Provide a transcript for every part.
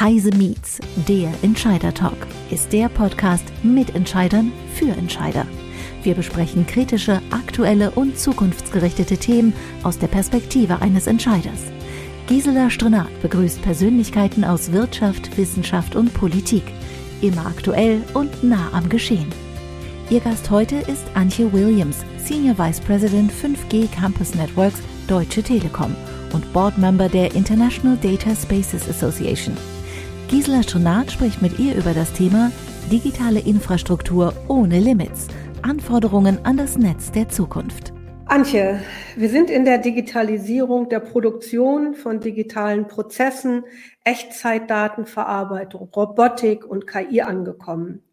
Heise Meets, der Entscheider Talk, ist der Podcast mit Entscheidern für Entscheider. Wir besprechen kritische, aktuelle und zukunftsgerichtete Themen aus der Perspektive eines Entscheiders. Gisela Strenat begrüßt Persönlichkeiten aus Wirtschaft, Wissenschaft und Politik. Immer aktuell und nah am Geschehen. Ihr Gast heute ist Antje Williams, Senior Vice President 5G Campus Networks Deutsche Telekom und Boardmember der International Data Spaces Association. Gisela Stronat spricht mit ihr über das Thema digitale Infrastruktur ohne Limits. Anforderungen an das Netz der Zukunft. Antje, wir sind in der Digitalisierung der Produktion von digitalen Prozessen, Echtzeitdatenverarbeitung, Robotik und KI angekommen.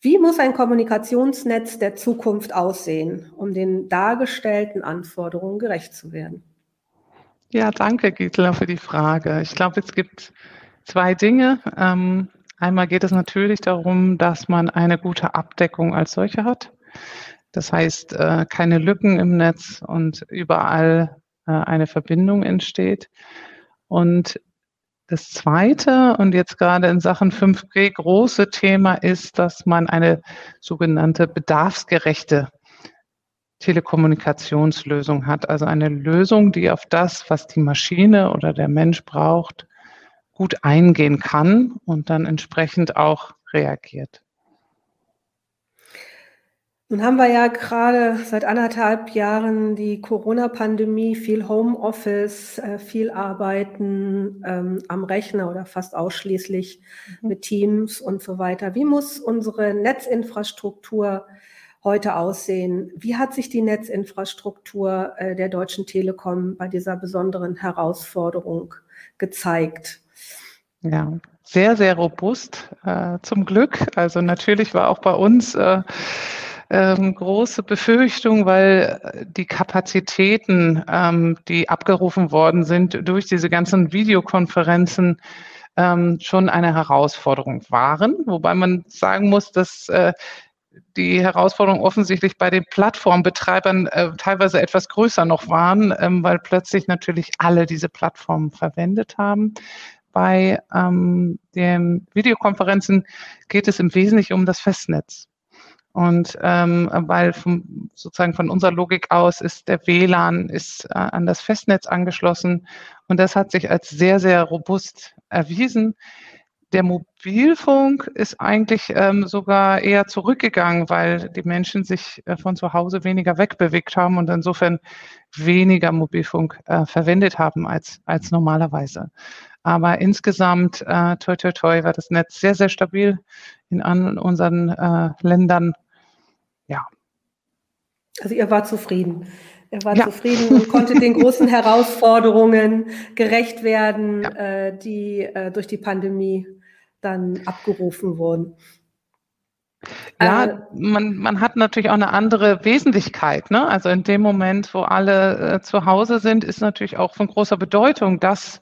Wie muss ein Kommunikationsnetz der Zukunft aussehen, um den dargestellten Anforderungen gerecht zu werden? Ja, danke, Gisela, für die Frage. Ich glaube, es gibt zwei Dinge. Ähm, einmal geht es natürlich darum, dass man eine gute Abdeckung als solche hat. Das heißt, äh, keine Lücken im Netz und überall äh, eine Verbindung entsteht. Und das Zweite und jetzt gerade in Sachen 5G große Thema ist, dass man eine sogenannte bedarfsgerechte Telekommunikationslösung hat. Also eine Lösung, die auf das, was die Maschine oder der Mensch braucht, gut eingehen kann und dann entsprechend auch reagiert. Nun haben wir ja gerade seit anderthalb Jahren die Corona-Pandemie, viel Homeoffice, äh, viel Arbeiten ähm, am Rechner oder fast ausschließlich mhm. mit Teams und so weiter. Wie muss unsere Netzinfrastruktur heute aussehen? Wie hat sich die Netzinfrastruktur äh, der Deutschen Telekom bei dieser besonderen Herausforderung gezeigt? Ja, sehr, sehr robust äh, zum Glück. Also natürlich war auch bei uns äh, ähm, große Befürchtung, weil die Kapazitäten, ähm, die abgerufen worden sind durch diese ganzen Videokonferenzen, ähm, schon eine Herausforderung waren. Wobei man sagen muss, dass äh, die Herausforderungen offensichtlich bei den Plattformbetreibern äh, teilweise etwas größer noch waren, ähm, weil plötzlich natürlich alle diese Plattformen verwendet haben. Bei ähm, den Videokonferenzen geht es im Wesentlichen um das Festnetz. Und ähm, weil vom, sozusagen von unserer Logik aus ist der WLAN ist äh, an das Festnetz angeschlossen und das hat sich als sehr, sehr robust erwiesen. Der Mobilfunk ist eigentlich ähm, sogar eher zurückgegangen, weil die Menschen sich äh, von zu Hause weniger wegbewegt haben und insofern weniger Mobilfunk äh, verwendet haben als, als normalerweise. Aber insgesamt, äh, toi, toi, toi, war das Netz sehr, sehr stabil in an unseren äh, Ländern. Ja. Also ihr wart zufrieden. Er war ja. zufrieden und konnte den großen Herausforderungen gerecht werden, ja. äh, die äh, durch die Pandemie dann abgerufen wurden. Ja, äh, man, man hat natürlich auch eine andere Wesentlichkeit. Ne? Also in dem Moment, wo alle äh, zu Hause sind, ist natürlich auch von großer Bedeutung, dass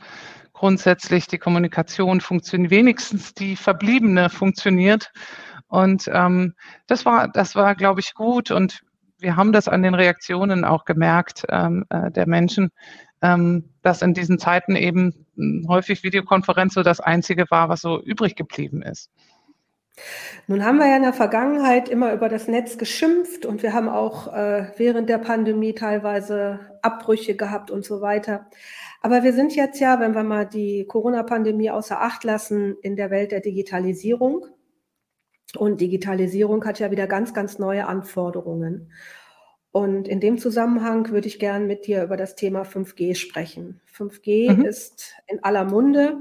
grundsätzlich die Kommunikation funktioniert, wenigstens die verbliebene funktioniert. Und ähm, das war, das war, glaube ich, gut. Und wir haben das an den Reaktionen auch gemerkt ähm, äh, der Menschen, ähm, dass in diesen Zeiten eben hm, häufig Videokonferenz so das Einzige war, was so übrig geblieben ist. Nun haben wir ja in der Vergangenheit immer über das Netz geschimpft und wir haben auch äh, während der Pandemie teilweise Abbrüche gehabt und so weiter. Aber wir sind jetzt ja, wenn wir mal die Corona-Pandemie außer Acht lassen, in der Welt der Digitalisierung. Und Digitalisierung hat ja wieder ganz, ganz neue Anforderungen. Und in dem Zusammenhang würde ich gern mit dir über das Thema 5G sprechen. 5G mhm. ist in aller Munde.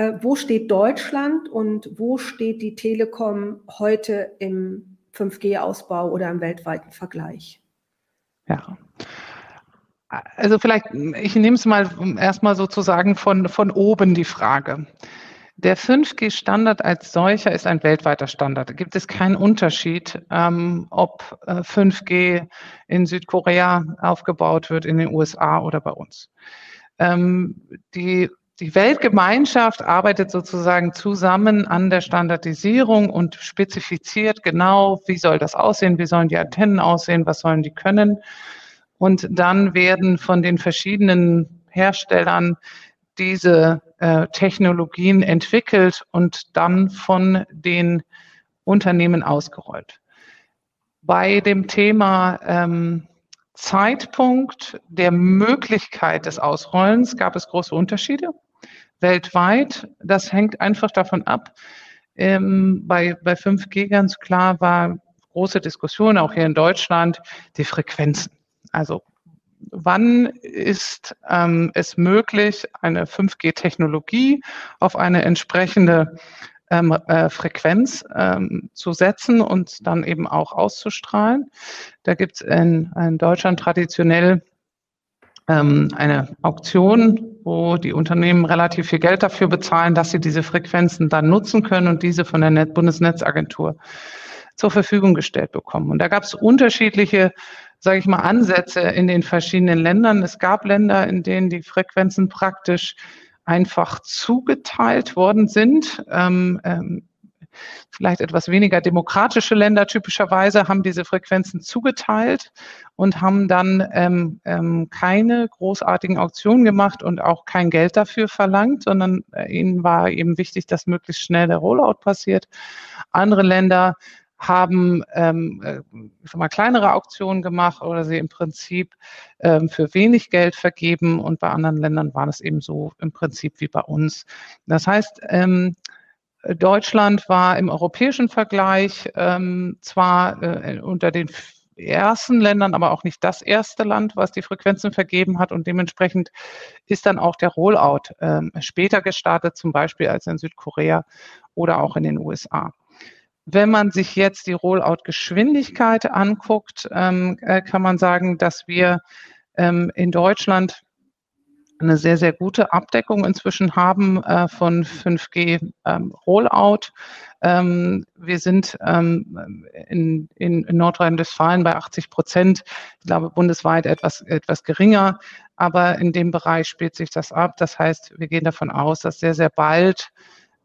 Äh, wo steht Deutschland und wo steht die Telekom heute im 5G-Ausbau oder im weltweiten Vergleich? Ja. Also vielleicht, ich nehme es mal erstmal sozusagen von, von oben die Frage. Der 5G-Standard als solcher ist ein weltweiter Standard. Da gibt es keinen Unterschied, ähm, ob äh, 5G in Südkorea aufgebaut wird, in den USA oder bei uns. Ähm, die, die Weltgemeinschaft arbeitet sozusagen zusammen an der Standardisierung und spezifiziert genau, wie soll das aussehen, wie sollen die Antennen aussehen, was sollen die können. Und dann werden von den verschiedenen Herstellern diese äh, Technologien entwickelt und dann von den Unternehmen ausgerollt. Bei dem Thema ähm, Zeitpunkt der Möglichkeit des Ausrollens gab es große Unterschiede weltweit. Das hängt einfach davon ab. Ähm, bei, bei 5G ganz klar war große Diskussion, auch hier in Deutschland, die Frequenzen. Also wann ist ähm, es möglich, eine 5G-Technologie auf eine entsprechende ähm, äh, Frequenz ähm, zu setzen und dann eben auch auszustrahlen. Da gibt es in, in, Deutschland traditionell ähm, eine Auktion, wo die Unternehmen relativ viel Geld dafür bezahlen, dass sie diese Frequenzen dann nutzen können und diese von der Net Bundesnetzagentur zur Verfügung gestellt bekommen. Und da gab es unterschiedliche, sage ich mal, Ansätze in den verschiedenen Ländern. Es gab Länder, in denen die Frequenzen praktisch einfach zugeteilt worden sind. Ähm, ähm, vielleicht etwas weniger demokratische Länder typischerweise haben diese Frequenzen zugeteilt und haben dann ähm, ähm, keine großartigen Auktionen gemacht und auch kein Geld dafür verlangt, sondern äh, ihnen war eben wichtig, dass möglichst schnell der Rollout passiert. Andere Länder haben ähm, äh, mal, kleinere Auktionen gemacht oder sie im Prinzip ähm, für wenig Geld vergeben und bei anderen Ländern war es eben so im Prinzip wie bei uns. Das heißt, ähm, Deutschland war im europäischen Vergleich ähm, zwar äh, unter den ersten Ländern, aber auch nicht das erste Land, was die Frequenzen vergeben hat. Und dementsprechend ist dann auch der Rollout äh, später gestartet, zum Beispiel als in Südkorea oder auch in den USA. Wenn man sich jetzt die Rollout-Geschwindigkeit anguckt, ähm, äh, kann man sagen, dass wir ähm, in Deutschland eine sehr, sehr gute Abdeckung inzwischen haben äh, von 5G ähm, Rollout. Ähm, wir sind ähm, in, in, in Nordrhein-Westfalen bei 80 Prozent, ich glaube bundesweit etwas, etwas geringer, aber in dem Bereich spielt sich das ab. Das heißt, wir gehen davon aus, dass sehr, sehr bald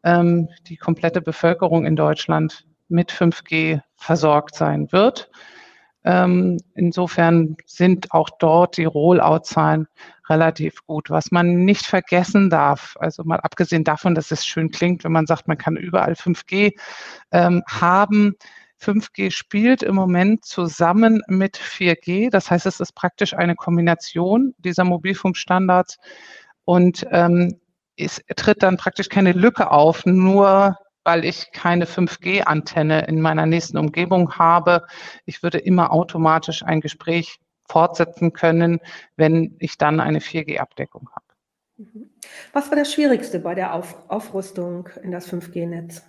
ähm, die komplette Bevölkerung in Deutschland mit 5G versorgt sein wird. Ähm, insofern sind auch dort die Rollout-Zahlen relativ gut. Was man nicht vergessen darf, also mal abgesehen davon, dass es schön klingt, wenn man sagt, man kann überall 5G ähm, haben. 5G spielt im Moment zusammen mit 4G. Das heißt, es ist praktisch eine Kombination dieser Mobilfunkstandards und ähm, es tritt dann praktisch keine Lücke auf, nur weil ich keine 5G-Antenne in meiner nächsten Umgebung habe. Ich würde immer automatisch ein Gespräch fortsetzen können, wenn ich dann eine 4G-Abdeckung habe. Mhm. Was war das Schwierigste bei der Auf Aufrüstung in das 5G-Netz?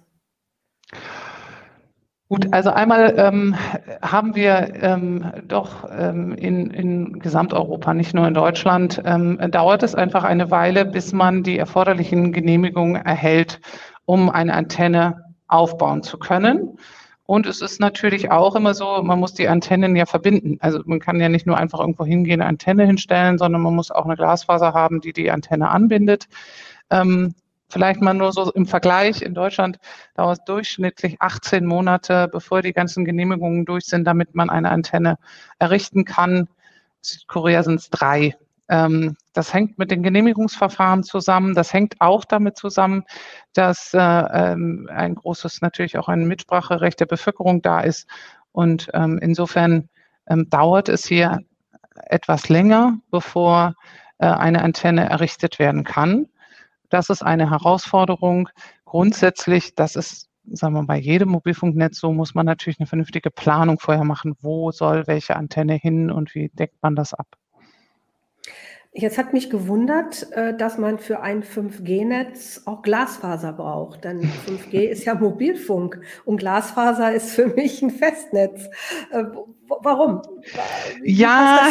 Gut, also einmal ähm, haben wir ähm, doch ähm, in, in Gesamteuropa, nicht nur in Deutschland, ähm, dauert es einfach eine Weile, bis man die erforderlichen Genehmigungen erhält um eine Antenne aufbauen zu können. Und es ist natürlich auch immer so, man muss die Antennen ja verbinden. Also man kann ja nicht nur einfach irgendwo hingehen, eine Antenne hinstellen, sondern man muss auch eine Glasfaser haben, die die Antenne anbindet. Ähm, vielleicht mal nur so im Vergleich. In Deutschland dauert es durchschnittlich 18 Monate, bevor die ganzen Genehmigungen durch sind, damit man eine Antenne errichten kann. Südkorea sind es drei. Ähm, das hängt mit den Genehmigungsverfahren zusammen. Das hängt auch damit zusammen, dass äh, ähm, ein großes, natürlich auch ein Mitspracherecht der Bevölkerung da ist. Und ähm, insofern dauert es hier etwas länger, bevor äh, eine Antenne errichtet werden kann. Das ist eine Herausforderung. Grundsätzlich, das ist sagen wir, bei jedem Mobilfunknetz so, muss man natürlich eine vernünftige Planung vorher machen. Wo soll welche Antenne hin und wie deckt man das ab? Jetzt hat mich gewundert, äh, dass man für ein 5G-Netz auch Glasfaser braucht. Denn 5G ist ja Mobilfunk und Glasfaser ist für mich ein Festnetz. Äh, warum? Wie ja,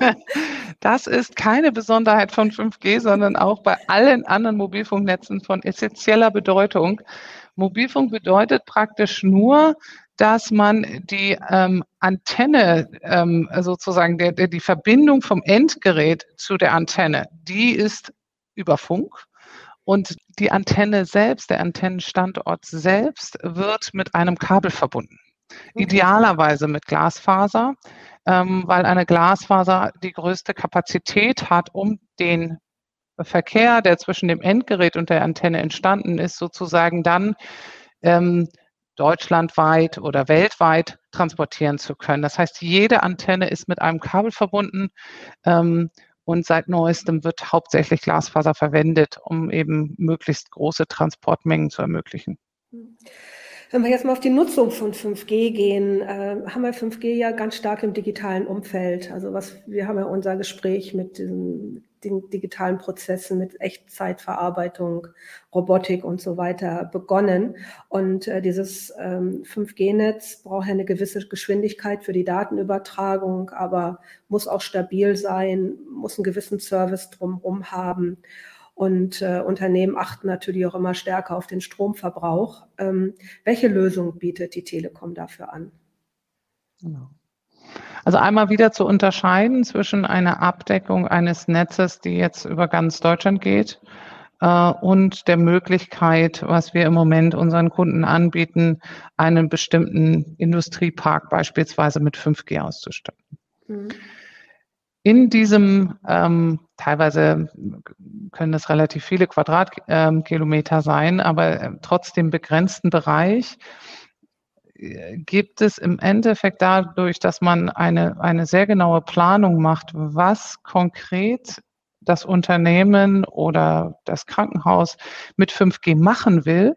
das, das, ist keine Besonderheit von 5G, sondern auch bei allen anderen Mobilfunknetzen von essentieller Bedeutung. Mobilfunk bedeutet praktisch nur, dass man die ähm, Antenne ähm, sozusagen, der, der, die Verbindung vom Endgerät zu der Antenne, die ist über Funk. Und die Antenne selbst, der Antennenstandort selbst, wird mit einem Kabel verbunden. Okay. Idealerweise mit Glasfaser, ähm, weil eine Glasfaser die größte Kapazität hat, um den Verkehr, der zwischen dem Endgerät und der Antenne entstanden ist, sozusagen dann ähm, deutschlandweit oder weltweit transportieren zu können. Das heißt, jede Antenne ist mit einem Kabel verbunden ähm, und seit neuestem wird hauptsächlich Glasfaser verwendet, um eben möglichst große Transportmengen zu ermöglichen. Wenn wir jetzt mal auf die Nutzung von 5G gehen, äh, haben wir 5G ja ganz stark im digitalen Umfeld. Also was wir haben ja unser Gespräch mit diesen, den digitalen Prozessen, mit Echtzeitverarbeitung, Robotik und so weiter begonnen. Und äh, dieses ähm, 5G-Netz braucht ja eine gewisse Geschwindigkeit für die Datenübertragung, aber muss auch stabil sein, muss einen gewissen Service drumherum haben. Und äh, Unternehmen achten natürlich auch immer stärker auf den Stromverbrauch. Ähm, welche Lösung bietet die Telekom dafür an? Genau. Also einmal wieder zu unterscheiden zwischen einer Abdeckung eines Netzes, die jetzt über ganz Deutschland geht, äh, und der Möglichkeit, was wir im Moment unseren Kunden anbieten, einen bestimmten Industriepark beispielsweise mit 5G auszustatten. Mhm. In diesem ähm, teilweise können das relativ viele Quadratkilometer sein, aber äh, trotzdem begrenzten Bereich gibt es im Endeffekt dadurch, dass man eine, eine sehr genaue Planung macht, was konkret das Unternehmen oder das Krankenhaus mit 5G machen will,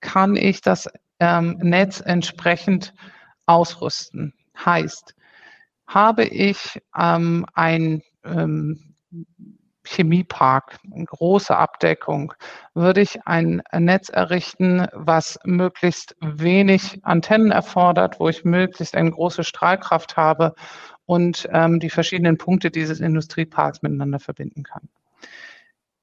kann ich das ähm, Netz entsprechend ausrüsten. Heißt, habe ich ähm, ein ähm, Chemiepark, große Abdeckung, würde ich ein Netz errichten, was möglichst wenig Antennen erfordert, wo ich möglichst eine große Strahlkraft habe und ähm, die verschiedenen Punkte dieses Industrieparks miteinander verbinden kann.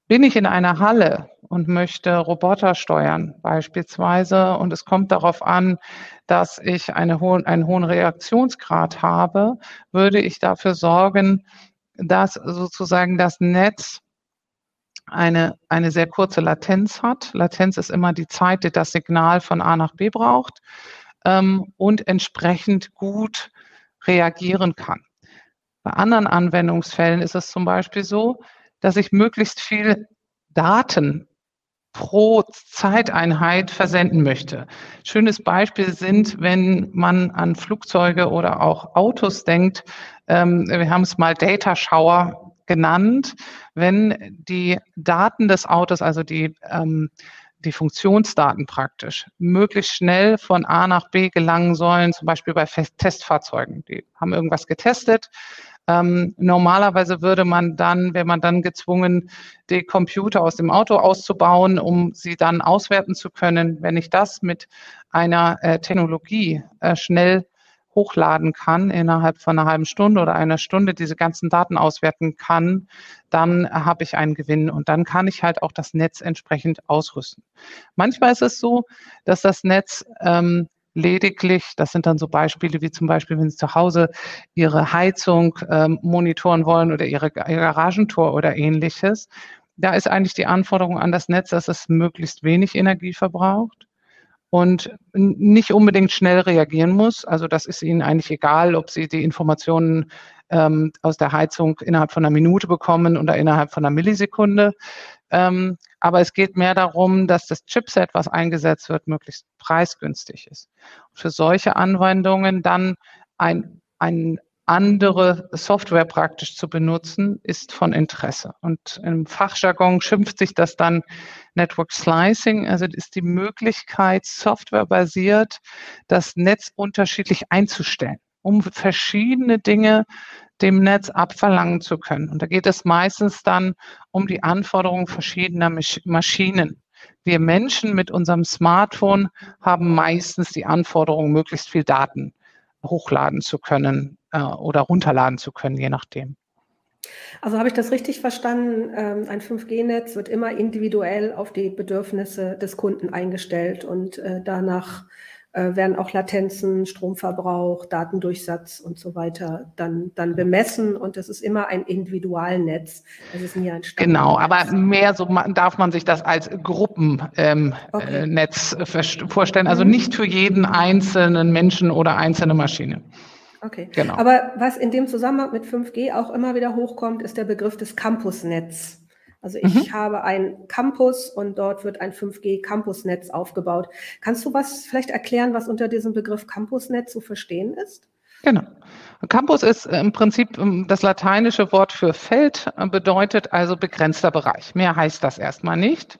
Bin ich in einer Halle und möchte Roboter steuern beispielsweise und es kommt darauf an, dass ich eine hohen, einen hohen Reaktionsgrad habe, würde ich dafür sorgen, dass sozusagen das Netz eine, eine sehr kurze Latenz hat. Latenz ist immer die Zeit, die das Signal von A nach B braucht ähm, und entsprechend gut reagieren kann. Bei anderen Anwendungsfällen ist es zum Beispiel so, dass ich möglichst viel Daten pro Zeiteinheit versenden möchte. Schönes Beispiel sind, wenn man an Flugzeuge oder auch Autos denkt, ähm, wir haben es mal Data Shower genannt, wenn die Daten des Autos, also die, ähm, die Funktionsdaten praktisch, möglichst schnell von A nach B gelangen sollen, zum Beispiel bei Testfahrzeugen. Die haben irgendwas getestet, ähm, normalerweise würde man dann, wäre man dann gezwungen, die Computer aus dem Auto auszubauen, um sie dann auswerten zu können. Wenn ich das mit einer äh, Technologie äh, schnell hochladen kann, innerhalb von einer halben Stunde oder einer Stunde diese ganzen Daten auswerten kann, dann habe ich einen Gewinn und dann kann ich halt auch das Netz entsprechend ausrüsten. Manchmal ist es so, dass das Netz ähm, lediglich, das sind dann so Beispiele wie zum Beispiel, wenn Sie zu Hause Ihre Heizung ähm, monitoren wollen oder Ihre, Ihr Garagentor oder ähnliches. Da ist eigentlich die Anforderung an das Netz, dass es möglichst wenig Energie verbraucht und nicht unbedingt schnell reagieren muss. Also das ist Ihnen eigentlich egal, ob Sie die Informationen ähm, aus der Heizung innerhalb von einer Minute bekommen oder innerhalb von einer Millisekunde. Ähm, aber es geht mehr darum, dass das Chipset, was eingesetzt wird, möglichst preisgünstig ist. Für solche Anwendungen dann ein, ein andere Software praktisch zu benutzen, ist von Interesse. Und im Fachjargon schimpft sich das dann Network Slicing, also ist die Möglichkeit, softwarebasiert das Netz unterschiedlich einzustellen, um verschiedene Dinge dem Netz abverlangen zu können. Und da geht es meistens dann um die Anforderungen verschiedener Maschinen. Wir Menschen mit unserem Smartphone haben meistens die Anforderung, möglichst viel Daten hochladen zu können äh, oder runterladen zu können, je nachdem. Also habe ich das richtig verstanden? Ähm, ein 5G-Netz wird immer individuell auf die Bedürfnisse des Kunden eingestellt und äh, danach äh, werden auch Latenzen, Stromverbrauch, Datendurchsatz und so weiter dann, dann bemessen und das ist immer ein Individualnetz. Das ist nie ein Genau, aber mehr so darf man sich das als Gruppennetz ähm, okay. äh, vorstellen, also nicht für jeden einzelnen Menschen oder einzelne Maschine. Okay, genau. Aber was in dem Zusammenhang mit 5G auch immer wieder hochkommt, ist der Begriff des Campusnetz. Also ich mhm. habe ein Campus und dort wird ein 5G-Campusnetz aufgebaut. Kannst du was vielleicht erklären, was unter diesem Begriff Campusnetz zu verstehen ist? Genau. Campus ist im Prinzip ähm, das lateinische Wort für Feld, äh, bedeutet also begrenzter Bereich. Mehr heißt das erstmal nicht.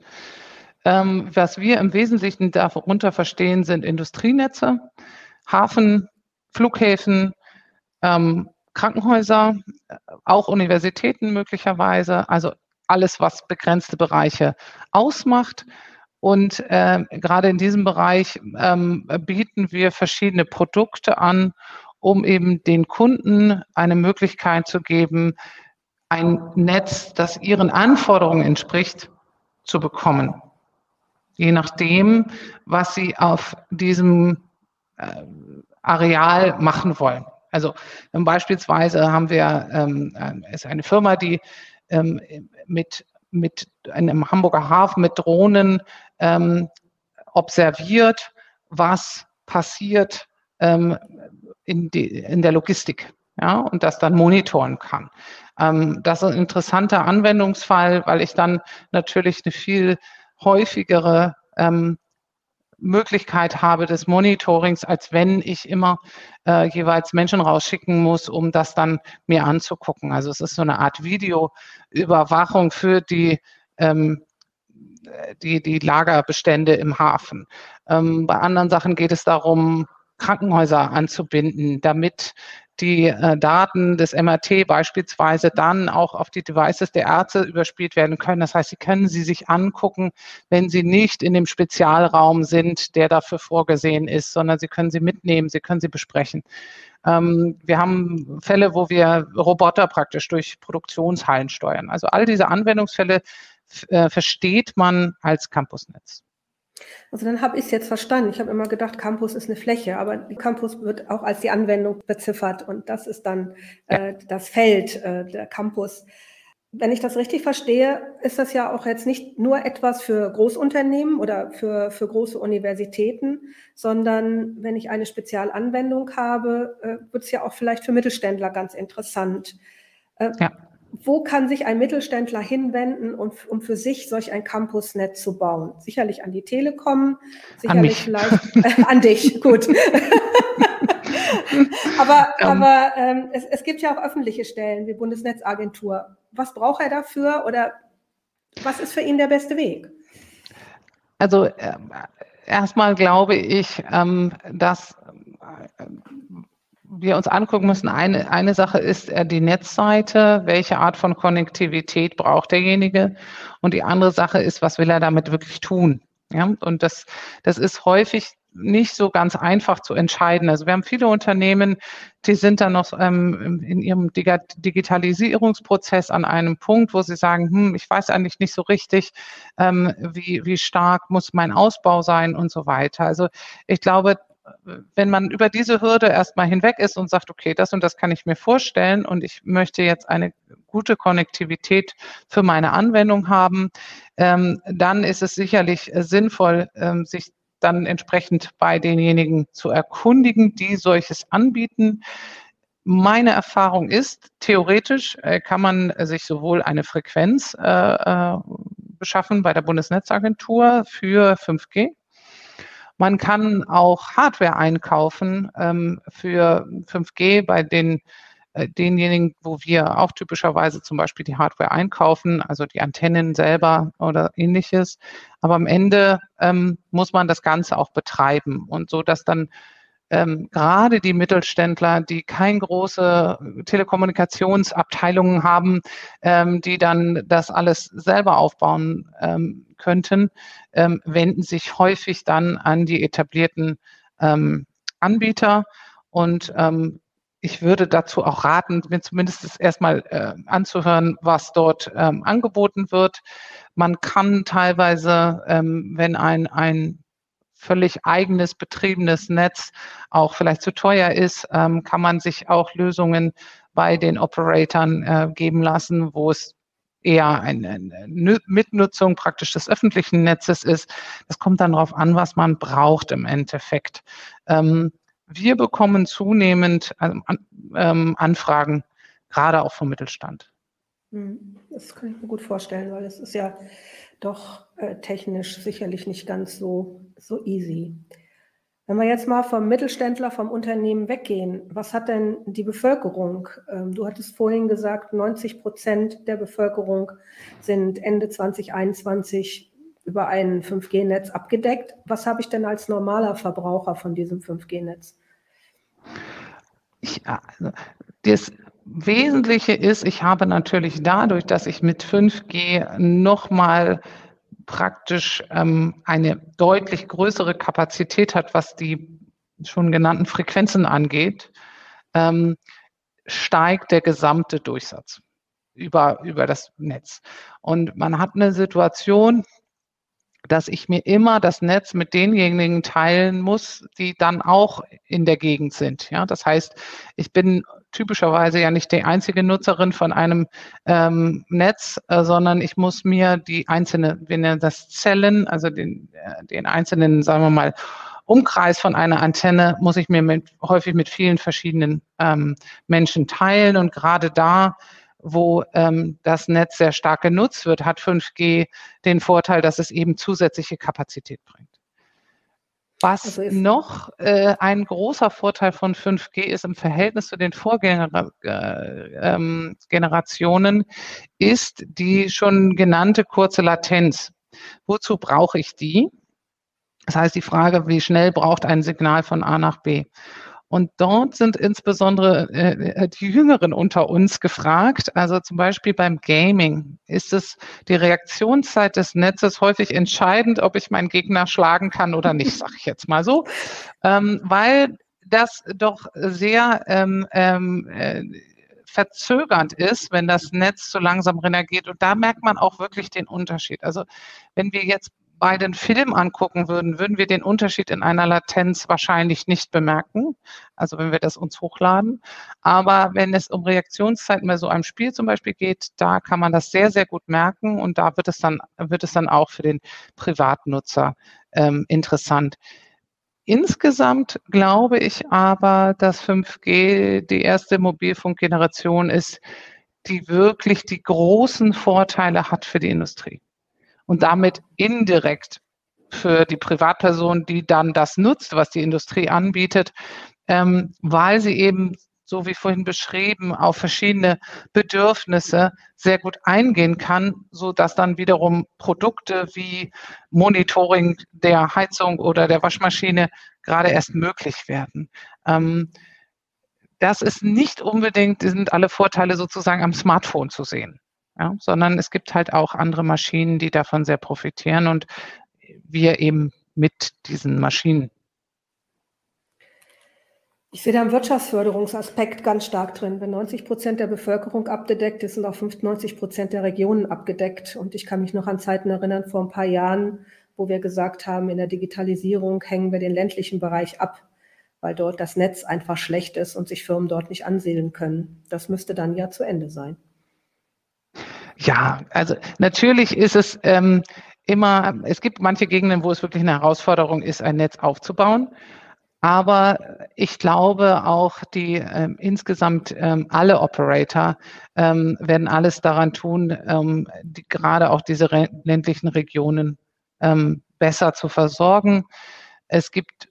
Ähm, was wir im Wesentlichen darunter verstehen, sind Industrienetze, Hafen, Flughäfen, ähm, Krankenhäuser, auch Universitäten möglicherweise, also alles, was begrenzte Bereiche ausmacht. Und äh, gerade in diesem Bereich ähm, bieten wir verschiedene Produkte an, um eben den Kunden eine Möglichkeit zu geben, ein Netz, das ihren Anforderungen entspricht, zu bekommen. Je nachdem, was sie auf diesem äh, Areal machen wollen. Also ähm, beispielsweise haben wir, ähm, äh, ist eine Firma, die ähm, mit, mit einem Hamburger Hafen mit Drohnen ähm, observiert, was passiert ähm, in, die, in der Logistik ja, und das dann monitoren kann. Ähm, das ist ein interessanter Anwendungsfall, weil ich dann natürlich eine viel häufigere ähm, Möglichkeit habe des Monitorings, als wenn ich immer äh, jeweils Menschen rausschicken muss, um das dann mir anzugucken. Also es ist so eine Art Videoüberwachung für die, ähm, die, die Lagerbestände im Hafen. Ähm, bei anderen Sachen geht es darum, Krankenhäuser anzubinden, damit die äh, Daten des MRT beispielsweise dann auch auf die Devices der Ärzte überspielt werden können. Das heißt, sie können sie sich angucken, wenn sie nicht in dem Spezialraum sind, der dafür vorgesehen ist, sondern sie können sie mitnehmen, sie können sie besprechen. Ähm, wir haben Fälle, wo wir Roboter praktisch durch Produktionshallen steuern. Also all diese Anwendungsfälle äh, versteht man als Campusnetz. Also dann habe ich es jetzt verstanden. Ich habe immer gedacht, Campus ist eine Fläche, aber Campus wird auch als die Anwendung beziffert und das ist dann äh, das Feld, äh, der Campus. Wenn ich das richtig verstehe, ist das ja auch jetzt nicht nur etwas für Großunternehmen oder für, für große Universitäten, sondern wenn ich eine Spezialanwendung habe, äh, wird es ja auch vielleicht für Mittelständler ganz interessant. Äh, ja wo kann sich ein Mittelständler hinwenden, um, um für sich solch ein Campusnetz zu bauen? Sicherlich an die Telekom, sicherlich vielleicht äh, an dich, gut. aber um. aber ähm, es, es gibt ja auch öffentliche Stellen wie Bundesnetzagentur. Was braucht er dafür oder was ist für ihn der beste Weg? Also äh, erstmal glaube ich, ähm, dass äh, wir uns angucken müssen, eine, eine Sache ist äh, die Netzseite, welche Art von Konnektivität braucht derjenige und die andere Sache ist, was will er damit wirklich tun. Ja, und das, das ist häufig nicht so ganz einfach zu entscheiden. Also wir haben viele Unternehmen, die sind dann noch ähm, in ihrem Digitalisierungsprozess an einem Punkt, wo sie sagen, hm, ich weiß eigentlich nicht so richtig, ähm, wie, wie stark muss mein Ausbau sein und so weiter. Also ich glaube, wenn man über diese Hürde erstmal hinweg ist und sagt, okay, das und das kann ich mir vorstellen und ich möchte jetzt eine gute Konnektivität für meine Anwendung haben, ähm, dann ist es sicherlich äh, sinnvoll, ähm, sich dann entsprechend bei denjenigen zu erkundigen, die solches anbieten. Meine Erfahrung ist, theoretisch äh, kann man sich sowohl eine Frequenz äh, beschaffen bei der Bundesnetzagentur für 5G, man kann auch Hardware einkaufen ähm, für 5G bei den äh, denjenigen, wo wir auch typischerweise zum Beispiel die Hardware einkaufen, also die Antennen selber oder ähnliches. Aber am Ende ähm, muss man das Ganze auch betreiben und so, dass dann ähm, gerade die Mittelständler, die keine große Telekommunikationsabteilungen haben, ähm, die dann das alles selber aufbauen ähm, könnten, ähm, wenden sich häufig dann an die etablierten ähm, Anbieter. Und ähm, ich würde dazu auch raten, mir zumindest erstmal äh, anzuhören, was dort angeboten wird. Man kann teilweise, wenn ein, ein völlig eigenes betriebenes Netz auch vielleicht zu teuer ist, ähm, kann man sich auch Lösungen bei den Operatoren äh, geben lassen, wo es eher eine, Mitnutzung praktisch des öffentlichen Netzes ist. Das kommt dann darauf an, was man braucht im Endeffekt. Ähm, wir bekommen zunehmend ähm, ähm Anfragen, gerade auch vom Mittelstand. Hm, das kann ich mir gut vorstellen, weil es ist ja doch äh, technisch sicherlich nicht ganz so, so easy. Wenn wir jetzt mal vom Mittelständler, vom Unternehmen weggehen, was hat denn die Bevölkerung? Ähm, du hattest vorhin gesagt, 90 Prozent der Bevölkerung sind Ende 2021 über ein 5G-Netz abgedeckt. Was habe ich denn als normaler Verbraucher von diesem 5G-Netz? Ja, also das Wesentliche ist, ich habe natürlich dadurch, dass ich mit 5G nochmal praktisch ähm, eine deutlich größere Kapazität hat, was die schon genannten Frequenzen angeht, ähm, steigt der gesamte Durchsatz über, über das Netz. Und man hat eine Situation, dass ich mir immer das Netz mit denjenigen teilen muss, die dann auch in der Gegend sind. Ja, das heißt, ich bin typischerweise ja nicht die einzige Nutzerin von einem ähm, Netz, äh, sondern ich muss mir die einzelne, wir nennen das Zellen, also den, äh, den einzelnen, sagen wir mal, Umkreis von einer Antenne muss ich mir mit, häufig mit vielen verschiedenen ähm, Menschen teilen und gerade da wo ähm, das Netz sehr stark genutzt wird, hat 5G den Vorteil, dass es eben zusätzliche Kapazität bringt. Was also noch äh, ein großer Vorteil von 5G ist im Verhältnis zu den Vorgängergenerationen, äh, ähm, ist die schon genannte kurze Latenz. Wozu brauche ich die? Das heißt, die Frage, wie schnell braucht ein Signal von A nach B? Und dort sind insbesondere äh, äh, die Jüngeren unter uns gefragt. Also zum Beispiel beim Gaming ist es die Reaktionszeit des Netzes häufig entscheidend, ob ich meinen Gegner schlagen kann oder nicht, sage ich jetzt mal so, ähm, weil das doch sehr ähm, ähm, äh, verzögernd ist, wenn das Netz zu langsam reagiert. Und da merkt man auch wirklich den Unterschied. Also wenn wir jetzt bei den Film angucken würden, würden wir den Unterschied in einer Latenz wahrscheinlich nicht bemerken. Also wenn wir das uns hochladen. Aber wenn es um Reaktionszeiten bei so einem Spiel zum Beispiel geht, da kann man das sehr, sehr gut merken und da wird es dann, wird es dann auch für den Privatnutzer ähm, interessant. Insgesamt glaube ich aber, dass 5G die erste Mobilfunkgeneration ist, die wirklich die großen Vorteile hat für die Industrie und damit indirekt für die Privatperson, die dann das nutzt, was die Industrie anbietet, ähm, weil sie eben, so wie vorhin beschrieben, auf verschiedene Bedürfnisse sehr gut eingehen kann, so dass dann wiederum Produkte wie Monitoring der Heizung oder der Waschmaschine gerade erst möglich werden. Ähm, das ist nicht unbedingt, sind alle Vorteile sozusagen am Smartphone zu sehen ja, sondern es gibt halt auch andere Maschinen, die davon sehr profitieren und wir eben mit diesen Maschinen. Ich sehe da einen Wirtschaftsförderungsaspekt ganz stark drin. Wenn 90 Prozent der Bevölkerung abgedeckt ist, sind auch 95 Prozent der Regionen abgedeckt. Und ich kann mich noch an Zeiten erinnern, vor ein paar Jahren, wo wir gesagt haben, in der Digitalisierung hängen wir den ländlichen Bereich ab, weil dort das Netz einfach schlecht ist und sich Firmen dort nicht ansiedeln können. Das müsste dann ja zu Ende sein. Ja, also natürlich ist es ähm, immer, es gibt manche Gegenden, wo es wirklich eine Herausforderung ist, ein Netz aufzubauen. Aber ich glaube auch, die ähm, insgesamt ähm, alle Operator ähm, werden alles daran tun, ähm, die, gerade auch diese ländlichen Regionen ähm, besser zu versorgen. Es gibt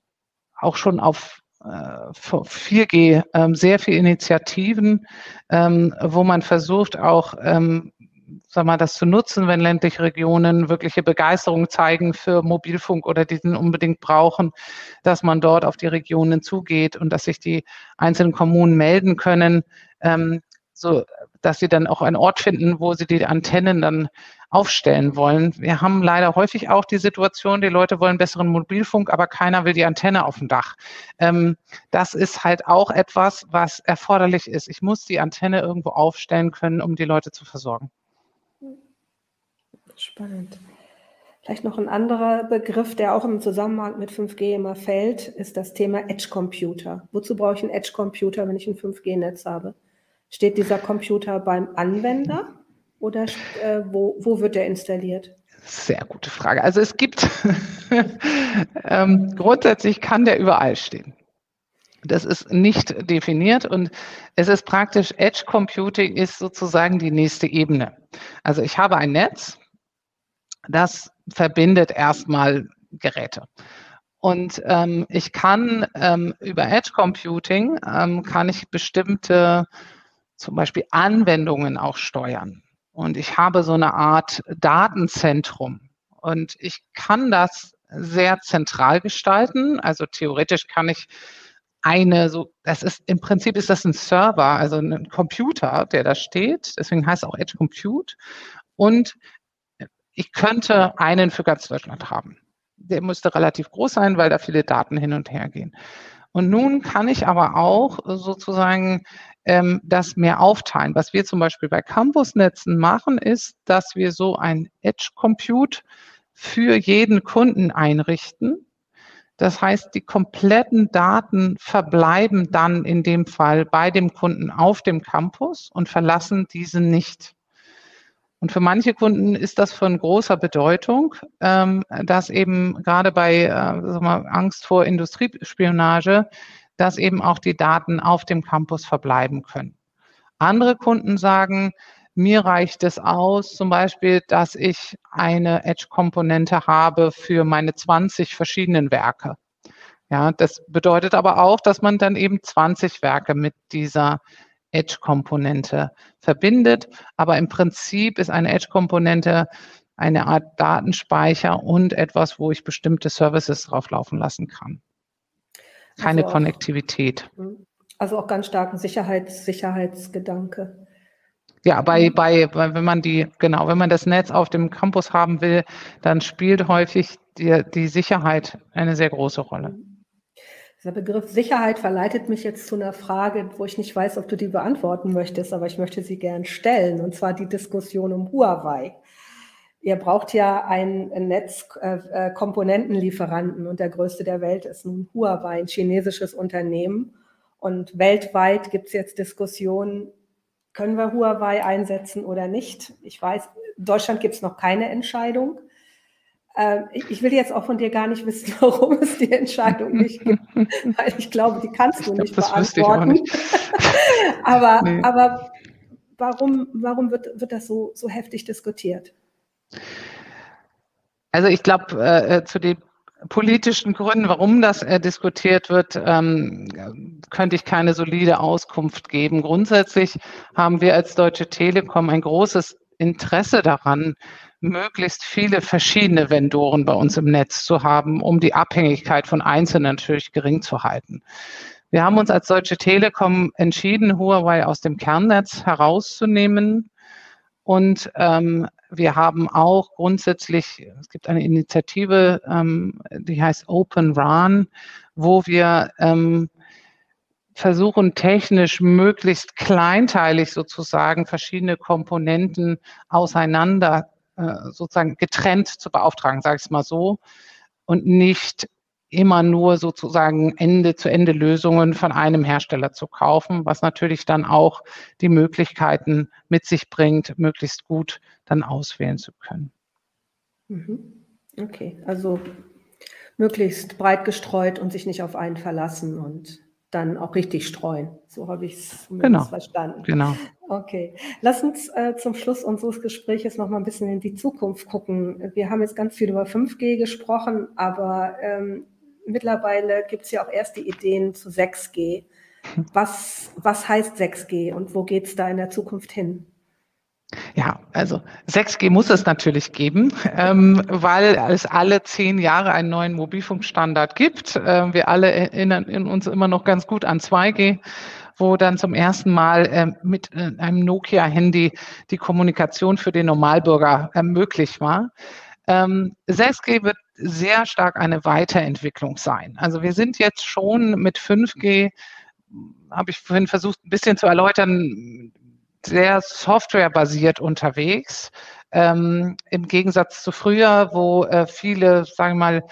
auch schon auf 4G äh, sehr viele Initiativen, wo man versucht, auch sag mal, das zu nutzen, wenn ländliche Regionen wirkliche Begeisterung zeigen für Mobilfunk oder diesen unbedingt brauchen, dass man dort auf die Regionen zugeht und dass sich die einzelnen Kommunen melden können, ähm, so dass sie dann auch einen Ort finden, wo sie die Antennen dann aufstellen wollen. Wir haben leider häufig auch die Situation, die Leute wollen besseren Mobilfunk, aber keiner will die Antenne auf dem Dach. Ähm, das ist halt auch etwas, was erforderlich ist. Ich muss die Antenne irgendwo aufstellen können, um die Leute zu versorgen. Spannend. Vielleicht noch ein anderer Begriff, der auch im Zusammenhang mit 5G immer fällt, ist das Thema Edge Computer. Wozu brauche ich einen Edge Computer, wenn ich ein 5G-Netz habe? Steht dieser Computer beim Anwender oder äh, wo, wo wird der installiert? Sehr gute Frage. Also es gibt ähm, grundsätzlich kann der überall stehen. Das ist nicht definiert und es ist praktisch, Edge Computing ist sozusagen die nächste Ebene. Also ich habe ein Netz, das verbindet erstmal Geräte. Und ähm, ich kann ähm, über Edge Computing ähm, kann ich bestimmte zum Beispiel Anwendungen auch steuern. Und ich habe so eine Art Datenzentrum. Und ich kann das sehr zentral gestalten. Also theoretisch kann ich eine so, das ist im Prinzip ist das ein Server, also ein Computer, der da steht. Deswegen heißt es auch Edge Compute. Und ich könnte einen für ganz Deutschland haben. Der müsste relativ groß sein, weil da viele Daten hin und her gehen. Und nun kann ich aber auch sozusagen ähm, das mehr aufteilen. Was wir zum Beispiel bei Campusnetzen machen, ist, dass wir so ein Edge Compute für jeden Kunden einrichten. Das heißt, die kompletten Daten verbleiben dann in dem Fall bei dem Kunden auf dem Campus und verlassen diese nicht. Und für manche Kunden ist das von großer Bedeutung, ähm, dass eben gerade bei äh, mal, Angst vor Industriespionage, dass eben auch die Daten auf dem Campus verbleiben können. Andere Kunden sagen, mir reicht es aus, zum Beispiel, dass ich eine Edge-Komponente habe für meine 20 verschiedenen Werke. Ja, das bedeutet aber auch, dass man dann eben 20 Werke mit dieser Edge-Komponente verbindet. Aber im Prinzip ist eine Edge-Komponente eine Art Datenspeicher und etwas, wo ich bestimmte Services drauf laufen lassen kann. Keine also auch, Konnektivität. Mhm. Also auch ganz starken Sicherheits, Sicherheitsgedanke. Ja, bei, bei, wenn man die, genau, wenn man das Netz auf dem Campus haben will, dann spielt häufig die, die Sicherheit eine sehr große Rolle. Dieser Begriff Sicherheit verleitet mich jetzt zu einer Frage, wo ich nicht weiß, ob du die beantworten möchtest, aber ich möchte sie gern stellen, und zwar die Diskussion um Huawei. Ihr braucht ja ein Netz äh, äh und der größte der Welt ist nun Huawei, ein chinesisches Unternehmen. Und weltweit gibt es jetzt Diskussionen, können wir Huawei einsetzen oder nicht? Ich weiß, in Deutschland gibt es noch keine Entscheidung. Äh, ich will jetzt auch von dir gar nicht wissen, warum es die Entscheidung nicht gibt, weil ich glaube, die kannst du glaub, nicht beantworten. Nicht. aber, nee. aber warum, warum wird, wird das so, so heftig diskutiert? Also ich glaube, äh, zu den politischen Gründen, warum das äh, diskutiert wird, ähm, könnte ich keine solide Auskunft geben. Grundsätzlich haben wir als Deutsche Telekom ein großes Interesse daran, möglichst viele verschiedene Vendoren bei uns im Netz zu haben, um die Abhängigkeit von Einzelnen natürlich gering zu halten. Wir haben uns als Deutsche Telekom entschieden, Huawei aus dem Kernnetz herauszunehmen. Und ähm, wir haben auch grundsätzlich, es gibt eine Initiative, ähm, die heißt Open RAN, wo wir ähm, versuchen technisch möglichst kleinteilig sozusagen verschiedene Komponenten auseinander sozusagen getrennt zu beauftragen, sage ich es mal so, und nicht immer nur sozusagen Ende-zu-Ende-Lösungen von einem Hersteller zu kaufen, was natürlich dann auch die Möglichkeiten mit sich bringt, möglichst gut dann auswählen zu können. Mhm. Okay, also möglichst breit gestreut und sich nicht auf einen verlassen und dann auch richtig streuen. So habe ich es genau. verstanden. Genau. Okay. Lass uns äh, zum Schluss unseres Gesprächs noch mal ein bisschen in die Zukunft gucken. Wir haben jetzt ganz viel über 5G gesprochen, aber ähm, mittlerweile gibt es ja auch erste Ideen zu 6G. Was, was heißt 6G und wo geht es da in der Zukunft hin? Ja, also 6G muss es natürlich geben, ähm, weil es alle zehn Jahre einen neuen Mobilfunkstandard gibt. Äh, wir alle erinnern uns immer noch ganz gut an 2G, wo dann zum ersten Mal äh, mit äh, einem Nokia-Handy die Kommunikation für den Normalbürger äh, möglich war. Ähm, 6G wird sehr stark eine Weiterentwicklung sein. Also wir sind jetzt schon mit 5G, habe ich vorhin versucht, ein bisschen zu erläutern, sehr softwarebasiert unterwegs. Ähm, Im Gegensatz zu früher, wo äh, viele, sagen wir mal,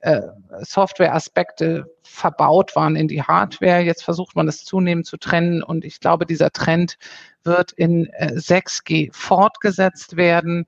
äh, Software-Aspekte verbaut waren in die Hardware. Jetzt versucht man es zunehmend zu trennen und ich glaube, dieser Trend wird in äh, 6G fortgesetzt werden.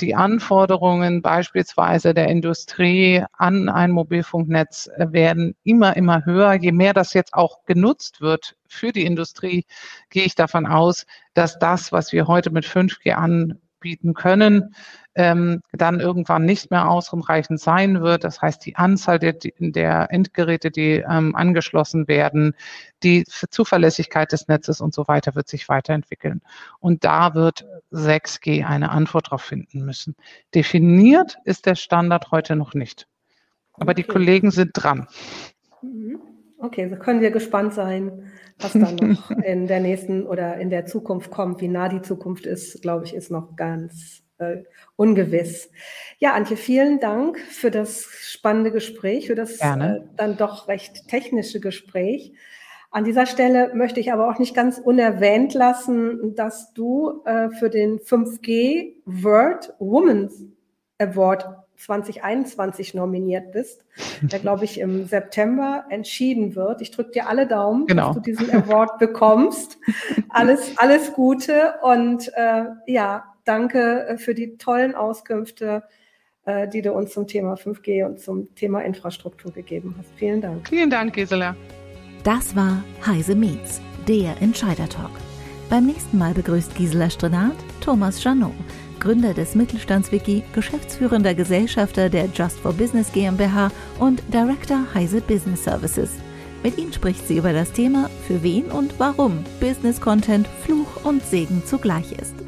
die Anforderungen beispielsweise der Industrie an ein Mobilfunknetz werden immer, immer höher. Je mehr das jetzt auch genutzt wird für die Industrie, gehe ich davon aus, dass das, was wir heute mit 5G anbieten können, ähm, dann irgendwann nicht mehr ausreichend sein wird. Das heißt, die Anzahl der, der Endgeräte, die ähm, angeschlossen werden, die Zuverlässigkeit des Netzes und so weiter wird sich weiterentwickeln. Und da wird 6G eine Antwort darauf finden müssen. Definiert ist der Standard heute noch nicht. Aber okay. die Kollegen sind dran. Mhm. Okay, so können wir gespannt sein, was dann noch in der nächsten oder in der Zukunft kommt. Wie nah die Zukunft ist, glaube ich, ist noch ganz äh, ungewiss. Ja, Antje, vielen Dank für das spannende Gespräch, für das äh, dann doch recht technische Gespräch. An dieser Stelle möchte ich aber auch nicht ganz unerwähnt lassen, dass du äh, für den 5G World Women's Award 2021 nominiert bist, der, glaube ich, im September entschieden wird. Ich drücke dir alle Daumen, genau. dass du diesen Award bekommst. Alles, alles Gute und äh, ja, danke äh, für die tollen Auskünfte, äh, die du uns zum Thema 5G und zum Thema Infrastruktur gegeben hast. Vielen Dank. Vielen Dank, Gisela. Das war Heise Meets, der Entscheider Talk. Beim nächsten Mal begrüßt Gisela Strenat Thomas Janot, Gründer des Mittelstandswiki, geschäftsführender Gesellschafter der Just for Business GmbH und Director Heise Business Services. Mit ihm spricht sie über das Thema, für wen und warum Business Content Fluch und Segen zugleich ist.